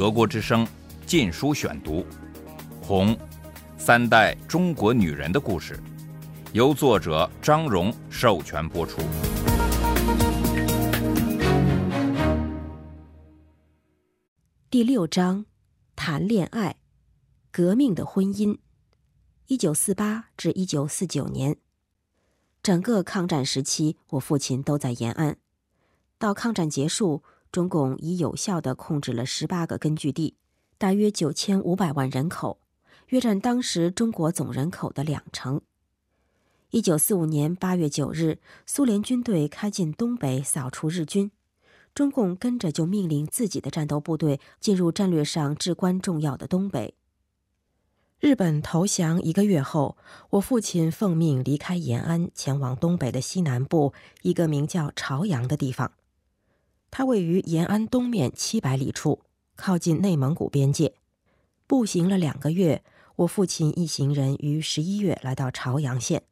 德国之声《禁书选读》，《红》，三代中国女人的故事，由作者张荣授权播出。第六章，谈恋爱，革命的婚姻。一九四八至一九四九年，整个抗战时期，我父亲都在延安。到抗战结束，中共已有效地控制了十八个根据地，大约九千五百万人口，约占当时中国总人口的两成。一九四五年八月九日，苏联军队开进东北，扫除日军。中共跟着就命令自己的战斗部队进入战略上至关重要的东北。日本投降一个月后，我父亲奉命离开延安，前往东北的西南部一个名叫朝阳的地方。它位于延安东面七百里处，靠近内蒙古边界。步行了两个月，我父亲一行人于十一月来到朝阳县。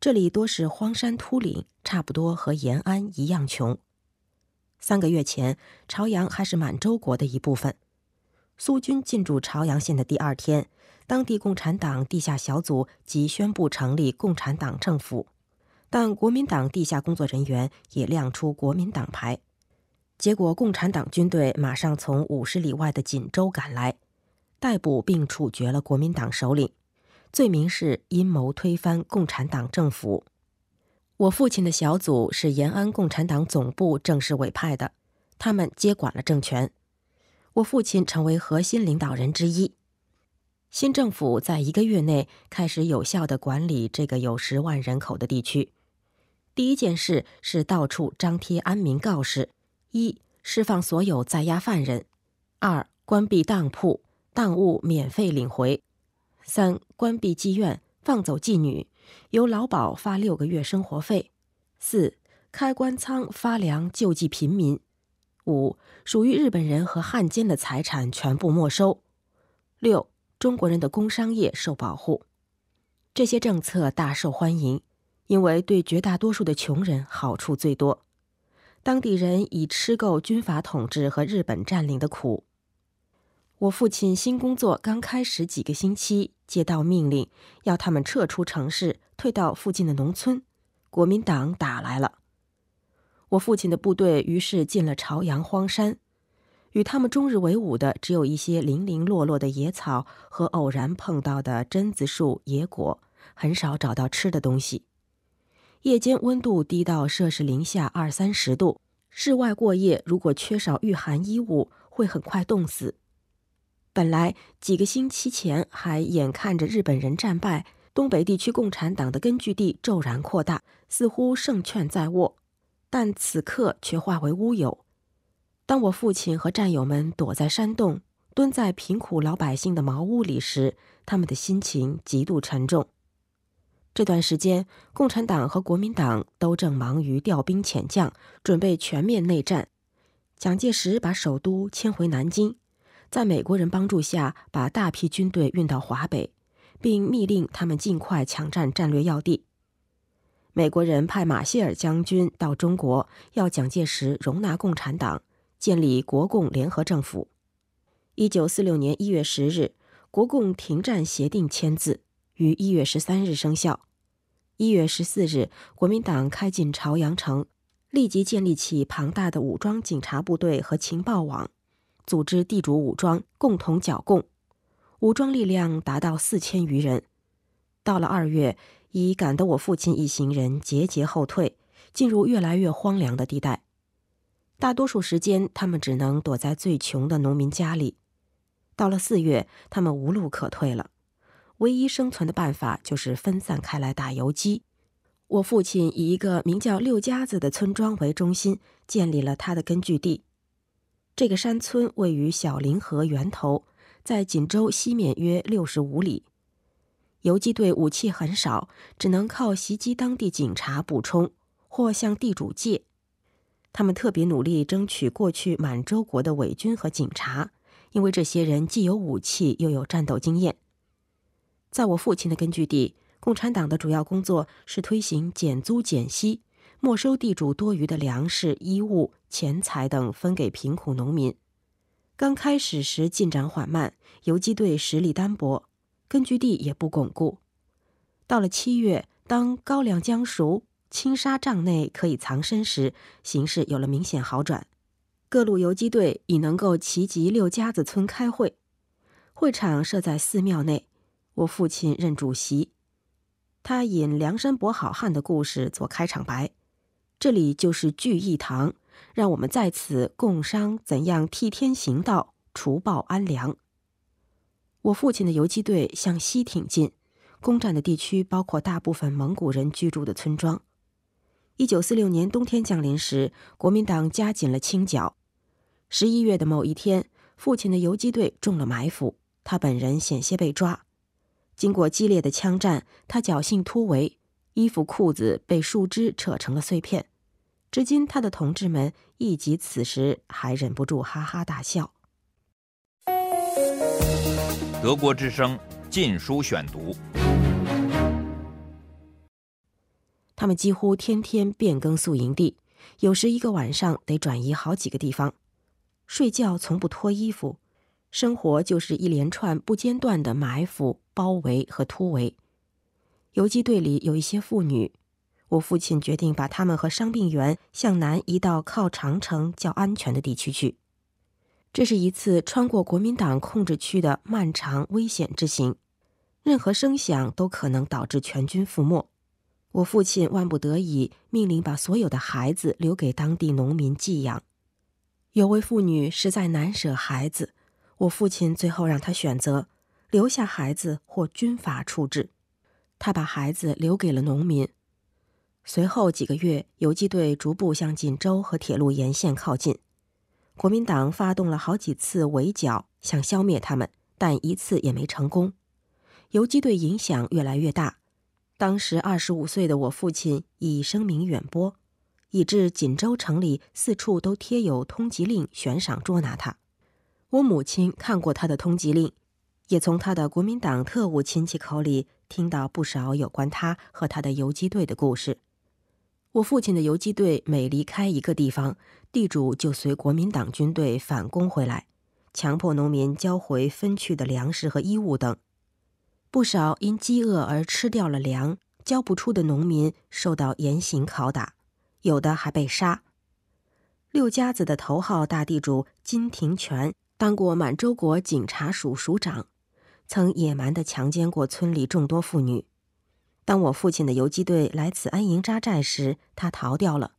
这里多是荒山秃岭，差不多和延安一样穷。三个月前，朝阳还是满洲国的一部分。苏军进驻朝阳县的第二天，当地共产党地下小组即宣布成立共产党政府，但国民党地下工作人员也亮出国民党牌。结果，共产党军队马上从五十里外的锦州赶来，逮捕并处决了国民党首领，罪名是阴谋推翻共产党政府。我父亲的小组是延安共产党总部正式委派的，他们接管了政权。我父亲成为核心领导人之一。新政府在一个月内开始有效的管理这个有十万人口的地区。第一件事是到处张贴安民告示：一、释放所有在押犯人；二、关闭当铺，当物免费领回；三、关闭妓院，放走妓女。由劳保发六个月生活费，四开官仓发粮救济贫民，五属于日本人和汉奸的财产全部没收，六中国人的工商业受保护。这些政策大受欢迎，因为对绝大多数的穷人好处最多。当地人已吃够军阀统治和日本占领的苦。我父亲新工作刚开始几个星期，接到命令，要他们撤出城市，退到附近的农村。国民党打来了，我父亲的部队于是进了朝阳荒山，与他们终日为伍的只有一些零零落落的野草和偶然碰到的榛子树、野果，很少找到吃的东西。夜间温度低到摄氏零下二三十度，室外过夜如果缺少御寒衣物，会很快冻死。本来几个星期前还眼看着日本人战败，东北地区共产党的根据地骤然扩大，似乎胜券在握，但此刻却化为乌有。当我父亲和战友们躲在山洞，蹲在贫苦老百姓的茅屋里时，他们的心情极度沉重。这段时间，共产党和国民党都正忙于调兵遣将，准备全面内战。蒋介石把首都迁回南京。在美国人帮助下，把大批军队运到华北，并密令他们尽快抢占战略要地。美国人派马歇尔将军到中国，要蒋介石容纳共产党，建立国共联合政府。一九四六年一月十日，国共停战协定签字，于一月十三日生效。一月十四日，国民党开进朝阳城，立即建立起庞大的武装警察部队和情报网。组织地主武装共同剿共，武装力量达到四千余人。到了二月，已赶得我父亲一行人节节后退，进入越来越荒凉的地带。大多数时间，他们只能躲在最穷的农民家里。到了四月，他们无路可退了，唯一生存的办法就是分散开来打游击。我父亲以一个名叫六家子的村庄为中心，建立了他的根据地。这个山村位于小凌河源头，在锦州西面约六十五里。游击队武器很少，只能靠袭击当地警察补充，或向地主借。他们特别努力争取过去满洲国的伪军和警察，因为这些人既有武器又有战斗经验。在我父亲的根据地，共产党的主要工作是推行减租减息。没收地主多余的粮食、衣物、钱财等，分给贫苦农民。刚开始时进展缓慢，游击队实力单薄，根据地也不巩固。到了七月，当高粱将熟，青纱帐内可以藏身时，形势有了明显好转。各路游击队已能够齐集六家子村开会，会场设在寺庙内，我父亲任主席。他引梁山伯好汉的故事做开场白，这里就是聚义堂。让我们在此共商怎样替天行道、除暴安良。我父亲的游击队向西挺进，攻占的地区包括大部分蒙古人居住的村庄。一九四六年冬天降临时，国民党加紧了清剿。十一月的某一天，父亲的游击队中了埋伏，他本人险些被抓。经过激烈的枪战，他侥幸突围，衣服裤子被树枝扯成了碎片。至今，他的同志们忆及此时，还忍不住哈哈大笑。德国之声《禁书选读》，他们几乎天天变更宿营地，有时一个晚上得转移好几个地方。睡觉从不脱衣服，生活就是一连串不间断的埋伏、包围和突围。游击队里有一些妇女。我父亲决定把他们和伤病员向南移到靠长城较安全的地区去。这是一次穿过国民党控制区的漫长危险之行，任何声响都可能导致全军覆没。我父亲万不得已命令把所有的孩子留给当地农民寄养。有位妇女实在难舍孩子，我父亲最后让他选择留下孩子或军法处置。他把孩子留给了农民。随后几个月，游击队逐步向锦州和铁路沿线靠近。国民党发动了好几次围剿，想消灭他们，但一次也没成功。游击队影响越来越大。当时二十五岁的我父亲已声名远播，以致锦州城里四处都贴有通缉令，悬赏捉拿他。我母亲看过他的通缉令，也从他的国民党特务亲戚口里听到不少有关他和他的游击队的故事。我父亲的游击队每离开一个地方，地主就随国民党军队反攻回来，强迫农民交回分去的粮食和衣物等。不少因饥饿而吃掉了粮、交不出的农民受到严刑拷打，有的还被杀。六家子的头号大地主金廷权当过满洲国警察署署长，曾野蛮地强奸过村里众多妇女。当我父亲的游击队来此安营扎寨时，他逃掉了。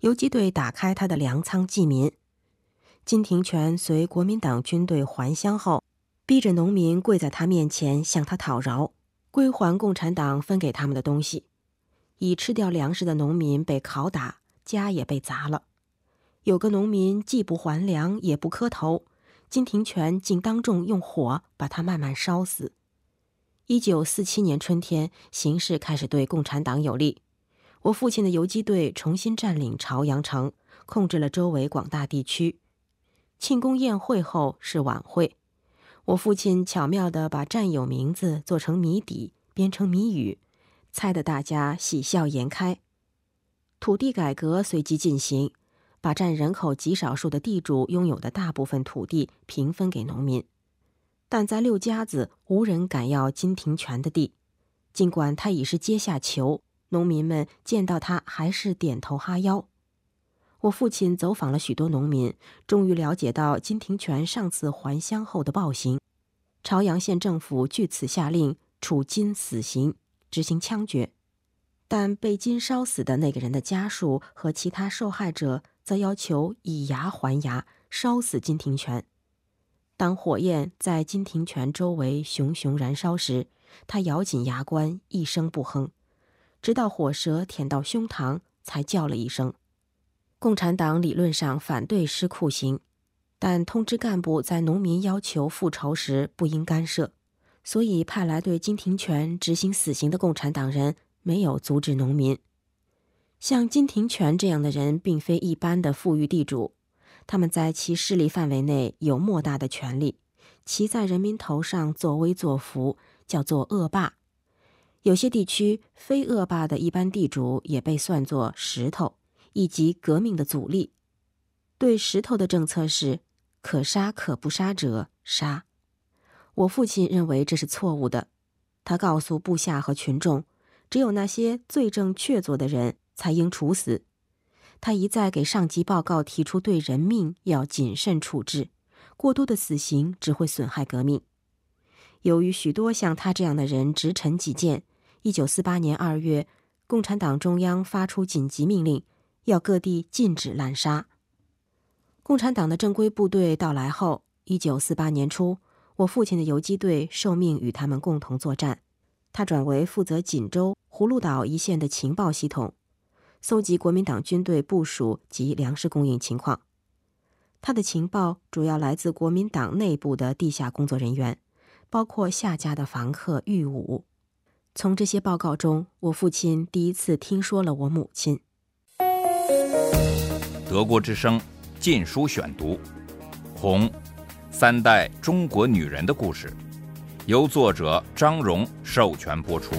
游击队打开他的粮仓济民。金廷权随国民党军队还乡后，逼着农民跪在他面前向他讨饶，归还共产党分给他们的东西。已吃掉粮食的农民被拷打，家也被砸了。有个农民既不还粮也不磕头，金廷权竟当众用火把他慢慢烧死。一九四七年春天，形势开始对共产党有利。我父亲的游击队重新占领朝阳城，控制了周围广大地区。庆功宴会后是晚会，我父亲巧妙地把战友名字做成谜底，编成谜语，猜得大家喜笑颜开。土地改革随即进行，把占人口极少数的地主拥有的大部分土地平分给农民。但在六家子，无人敢要金廷权的地，尽管他已是阶下囚，农民们见到他还是点头哈腰。我父亲走访了许多农民，终于了解到金廷权上次还乡后的暴行。朝阳县政府据此下令处金死刑，执行枪决。但被金烧死的那个人的家属和其他受害者则要求以牙还牙，烧死金廷权。当火焰在金庭泉周围熊熊燃烧时，他咬紧牙关，一声不哼，直到火舌舔到胸膛，才叫了一声。共产党理论上反对施酷刑，但通知干部在农民要求复仇时不应干涉，所以派来对金庭泉执行死刑的共产党人没有阻止农民。像金庭权这样的人，并非一般的富裕地主。他们在其势力范围内有莫大的权力，骑在人民头上作威作福，叫做恶霸。有些地区非恶霸的一般地主也被算作石头，以及革命的阻力。对石头的政策是：可杀可不杀者杀。我父亲认为这是错误的，他告诉部下和群众，只有那些罪证确凿的人才应处死。他一再给上级报告，提出对人命要谨慎处置，过多的死刑只会损害革命。由于许多像他这样的人直陈己见，一九四八年二月，共产党中央发出紧急命令，要各地禁止滥杀。共产党的正规部队到来后，一九四八年初，我父亲的游击队受命与他们共同作战，他转为负责锦州、葫芦岛一线的情报系统。搜集国民党军队部署及粮食供应情况，他的情报主要来自国民党内部的地下工作人员，包括夏家的房客玉武。从这些报告中，我父亲第一次听说了我母亲。德国之声《禁书选读》，《红三代中国女人的故事》，由作者张荣授权播出。